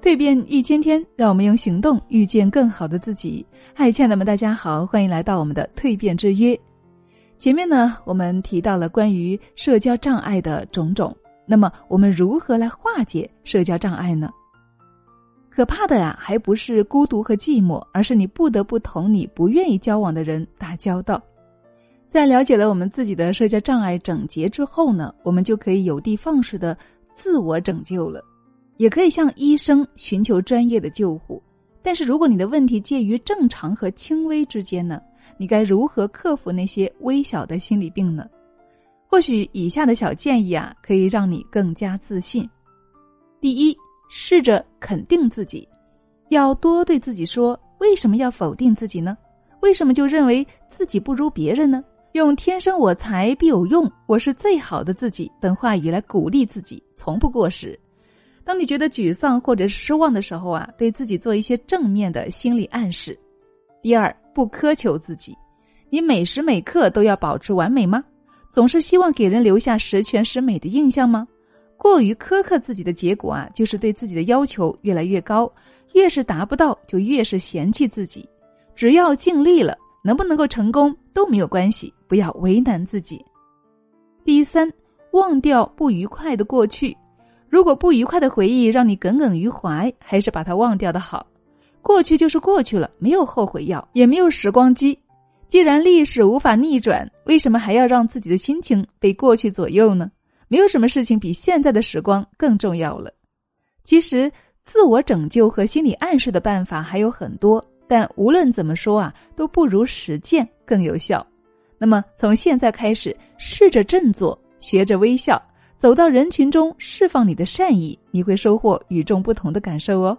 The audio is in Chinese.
蜕变一千天，让我们用行动遇见更好的自己。嗨，亲爱的们，大家好，欢迎来到我们的蜕变之约。前面呢，我们提到了关于社交障碍的种种，那么我们如何来化解社交障碍呢？可怕的呀，还不是孤独和寂寞，而是你不得不同你不愿意交往的人打交道。在了解了我们自己的社交障碍整洁之后呢，我们就可以有的放矢的自我拯救了。也可以向医生寻求专业的救护，但是如果你的问题介于正常和轻微之间呢？你该如何克服那些微小的心理病呢？或许以下的小建议啊，可以让你更加自信。第一，试着肯定自己，要多对自己说：为什么要否定自己呢？为什么就认为自己不如别人呢？用“天生我材必有用”“我是最好的自己”等话语来鼓励自己，从不过时。当你觉得沮丧或者失望的时候啊，对自己做一些正面的心理暗示。第二，不苛求自己，你每时每刻都要保持完美吗？总是希望给人留下十全十美的印象吗？过于苛刻自己的结果啊，就是对自己的要求越来越高，越是达不到，就越是嫌弃自己。只要尽力了，能不能够成功都没有关系，不要为难自己。第三，忘掉不愉快的过去。如果不愉快的回忆让你耿耿于怀，还是把它忘掉的好。过去就是过去了，没有后悔药，也没有时光机。既然历史无法逆转，为什么还要让自己的心情被过去左右呢？没有什么事情比现在的时光更重要了。其实，自我拯救和心理暗示的办法还有很多，但无论怎么说啊，都不如实践更有效。那么，从现在开始，试着振作，学着微笑。走到人群中，释放你的善意，你会收获与众不同的感受哦。